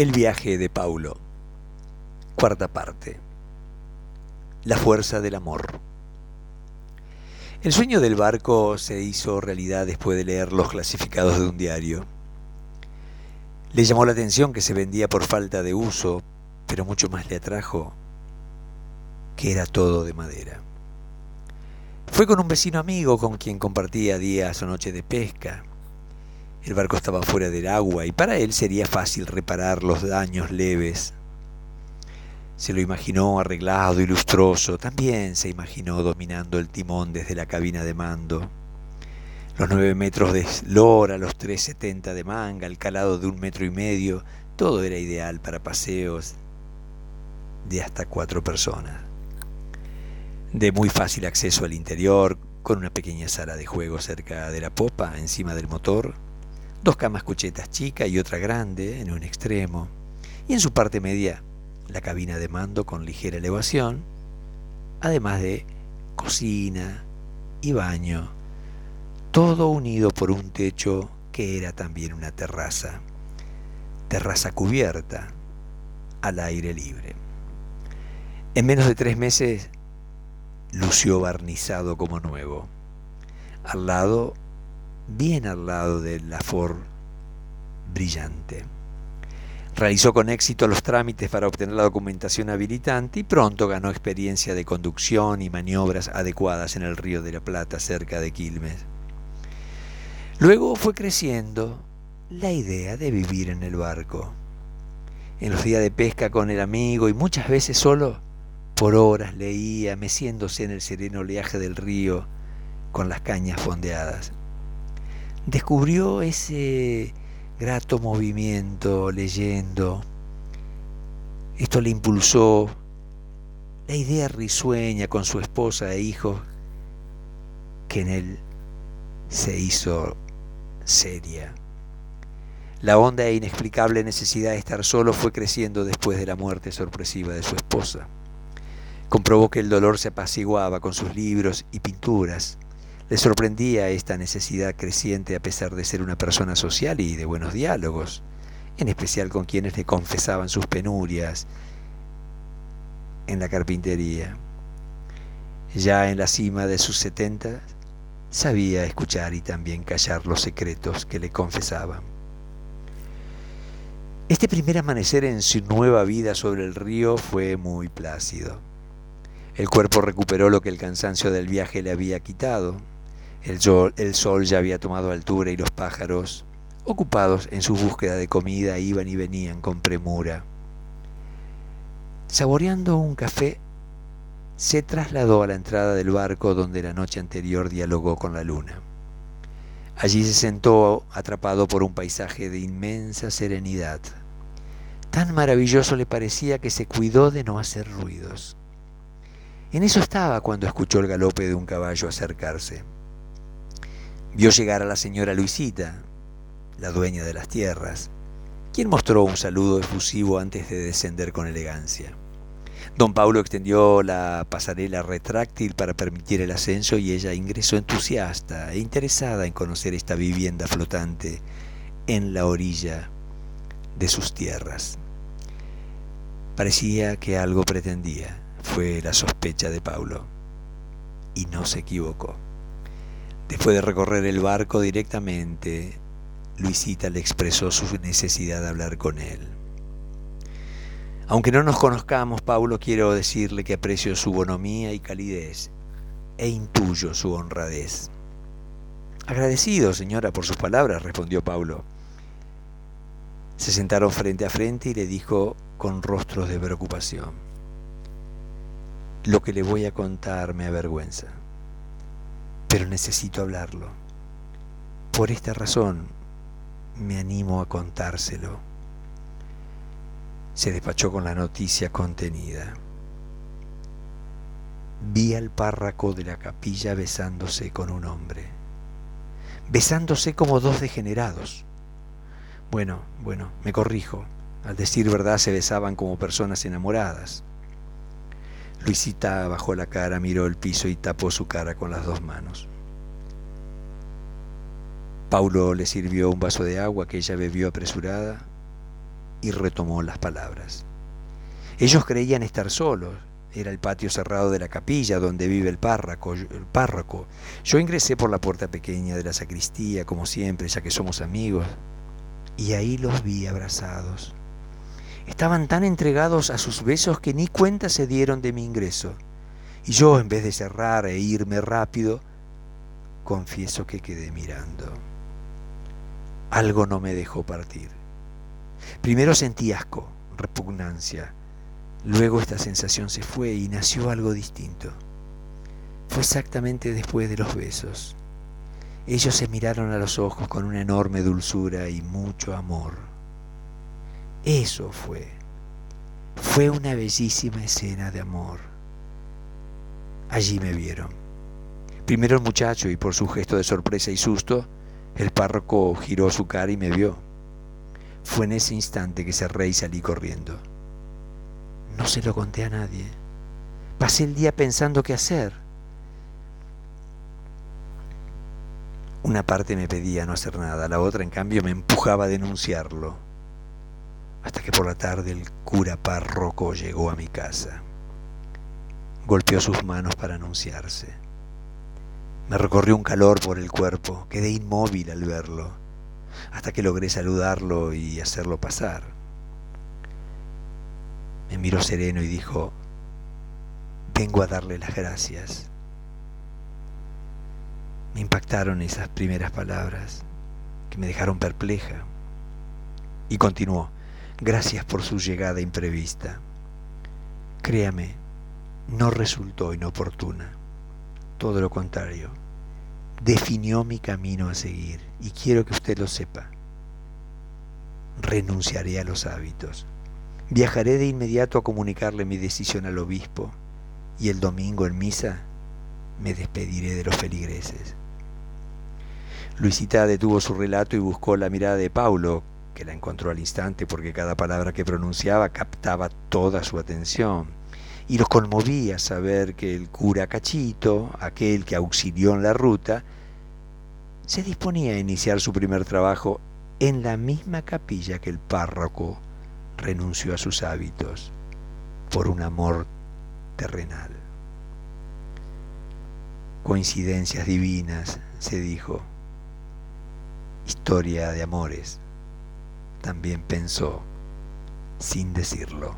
El viaje de Paulo. Cuarta parte. La fuerza del amor. El sueño del barco se hizo realidad después de leer los clasificados de un diario. Le llamó la atención que se vendía por falta de uso, pero mucho más le atrajo que era todo de madera. Fue con un vecino amigo con quien compartía días o noches de pesca. El barco estaba fuera del agua y para él sería fácil reparar los daños leves. Se lo imaginó arreglado y lustroso, también se imaginó dominando el timón desde la cabina de mando. Los nueve metros de lora, los tres setenta de manga, el calado de un metro y medio, todo era ideal para paseos de hasta cuatro personas. De muy fácil acceso al interior, con una pequeña sala de juego cerca de la popa, encima del motor, dos camas cuchetas chicas y otra grande en un extremo, y en su parte media la cabina de mando con ligera elevación, además de cocina y baño, todo unido por un techo que era también una terraza, terraza cubierta al aire libre. En menos de tres meses lució barnizado como nuevo. Al lado bien al lado de la Ford brillante. Realizó con éxito los trámites para obtener la documentación habilitante y pronto ganó experiencia de conducción y maniobras adecuadas en el río de la Plata cerca de Quilmes. Luego fue creciendo la idea de vivir en el barco. En los días de pesca con el amigo y muchas veces solo, por horas leía, meciéndose en el sereno oleaje del río con las cañas fondeadas descubrió ese grato movimiento leyendo. Esto le impulsó la idea risueña con su esposa e hijos que en él se hizo seria. La honda e inexplicable necesidad de estar solo fue creciendo después de la muerte sorpresiva de su esposa. Comprobó que el dolor se apaciguaba con sus libros y pinturas le sorprendía esta necesidad creciente a pesar de ser una persona social y de buenos diálogos, en especial con quienes le confesaban sus penurias en la carpintería. Ya en la cima de sus setenta, sabía escuchar y también callar los secretos que le confesaban. Este primer amanecer en su nueva vida sobre el río fue muy plácido. El cuerpo recuperó lo que el cansancio del viaje le había quitado. El sol, ya había tomado altura y los pájaros, ocupados en su búsqueda de comida, iban y venían con premura. Saboreando un café, se trasladó a la entrada del barco donde la noche anterior dialogó con la luna. Allí se sentó atrapado por un paisaje de inmensa serenidad. Tan maravilloso le parecía que se cuidó de no hacer ruidos. En eso estaba cuando escuchó el galope de un caballo acercarse. Vio llegar a la señora Luisita, la dueña de las tierras, quien mostró un saludo efusivo antes de descender con elegancia. Don Paulo extendió la pasarela retráctil para permitir el ascenso y ella ingresó entusiasta e interesada en conocer esta vivienda flotante en la orilla de sus tierras. Parecía que algo pretendía, fue la sospecha de Paulo, y no se equivocó. Después de recorrer el barco directamente, Luisita le expresó su necesidad de hablar con él. Aunque no nos conozcamos, Paulo, quiero decirle que aprecio su bonomía y calidez e intuyo su honradez. Agradecido, señora, por sus palabras, respondió Paulo. Se sentaron frente a frente y le dijo con rostros de preocupación, lo que le voy a contar me avergüenza pero necesito hablarlo. Por esta razón me animo a contárselo. Se despachó con la noticia contenida. Vi al párraco de la capilla besándose con un hombre, besándose como dos degenerados. Bueno, bueno, me corrijo. Al decir verdad se besaban como personas enamoradas. Luisita bajó la cara, miró el piso y tapó su cara con las dos manos. Paulo le sirvió un vaso de agua que ella bebió apresurada y retomó las palabras. Ellos creían estar solos. Era el patio cerrado de la capilla donde vive el párroco. Yo ingresé por la puerta pequeña de la sacristía, como siempre, ya que somos amigos, y ahí los vi abrazados. Estaban tan entregados a sus besos que ni cuenta se dieron de mi ingreso. Y yo, en vez de cerrar e irme rápido, confieso que quedé mirando. Algo no me dejó partir. Primero sentí asco, repugnancia. Luego esta sensación se fue y nació algo distinto. Fue exactamente después de los besos. Ellos se miraron a los ojos con una enorme dulzura y mucho amor. Eso fue. Fue una bellísima escena de amor. Allí me vieron. Primero el muchacho y por su gesto de sorpresa y susto, el párroco giró su cara y me vio. Fue en ese instante que cerré y salí corriendo. No se lo conté a nadie. Pasé el día pensando qué hacer. Una parte me pedía no hacer nada, la otra en cambio me empujaba a denunciarlo. Hasta que por la tarde el cura párroco llegó a mi casa. Golpeó sus manos para anunciarse. Me recorrió un calor por el cuerpo, quedé inmóvil al verlo, hasta que logré saludarlo y hacerlo pasar. Me miró sereno y dijo, vengo a darle las gracias. Me impactaron esas primeras palabras que me dejaron perpleja. Y continuó, gracias por su llegada imprevista. Créame, no resultó inoportuna, todo lo contrario definió mi camino a seguir y quiero que usted lo sepa. Renunciaré a los hábitos. Viajaré de inmediato a comunicarle mi decisión al obispo y el domingo en misa me despediré de los feligreses. Luisita detuvo su relato y buscó la mirada de Paulo, que la encontró al instante porque cada palabra que pronunciaba captaba toda su atención y los conmovía saber que el cura Cachito, aquel que auxilió en la ruta, se disponía a iniciar su primer trabajo en la misma capilla que el párroco renunció a sus hábitos por un amor terrenal. Coincidencias divinas, se dijo. Historia de amores, también pensó, sin decirlo.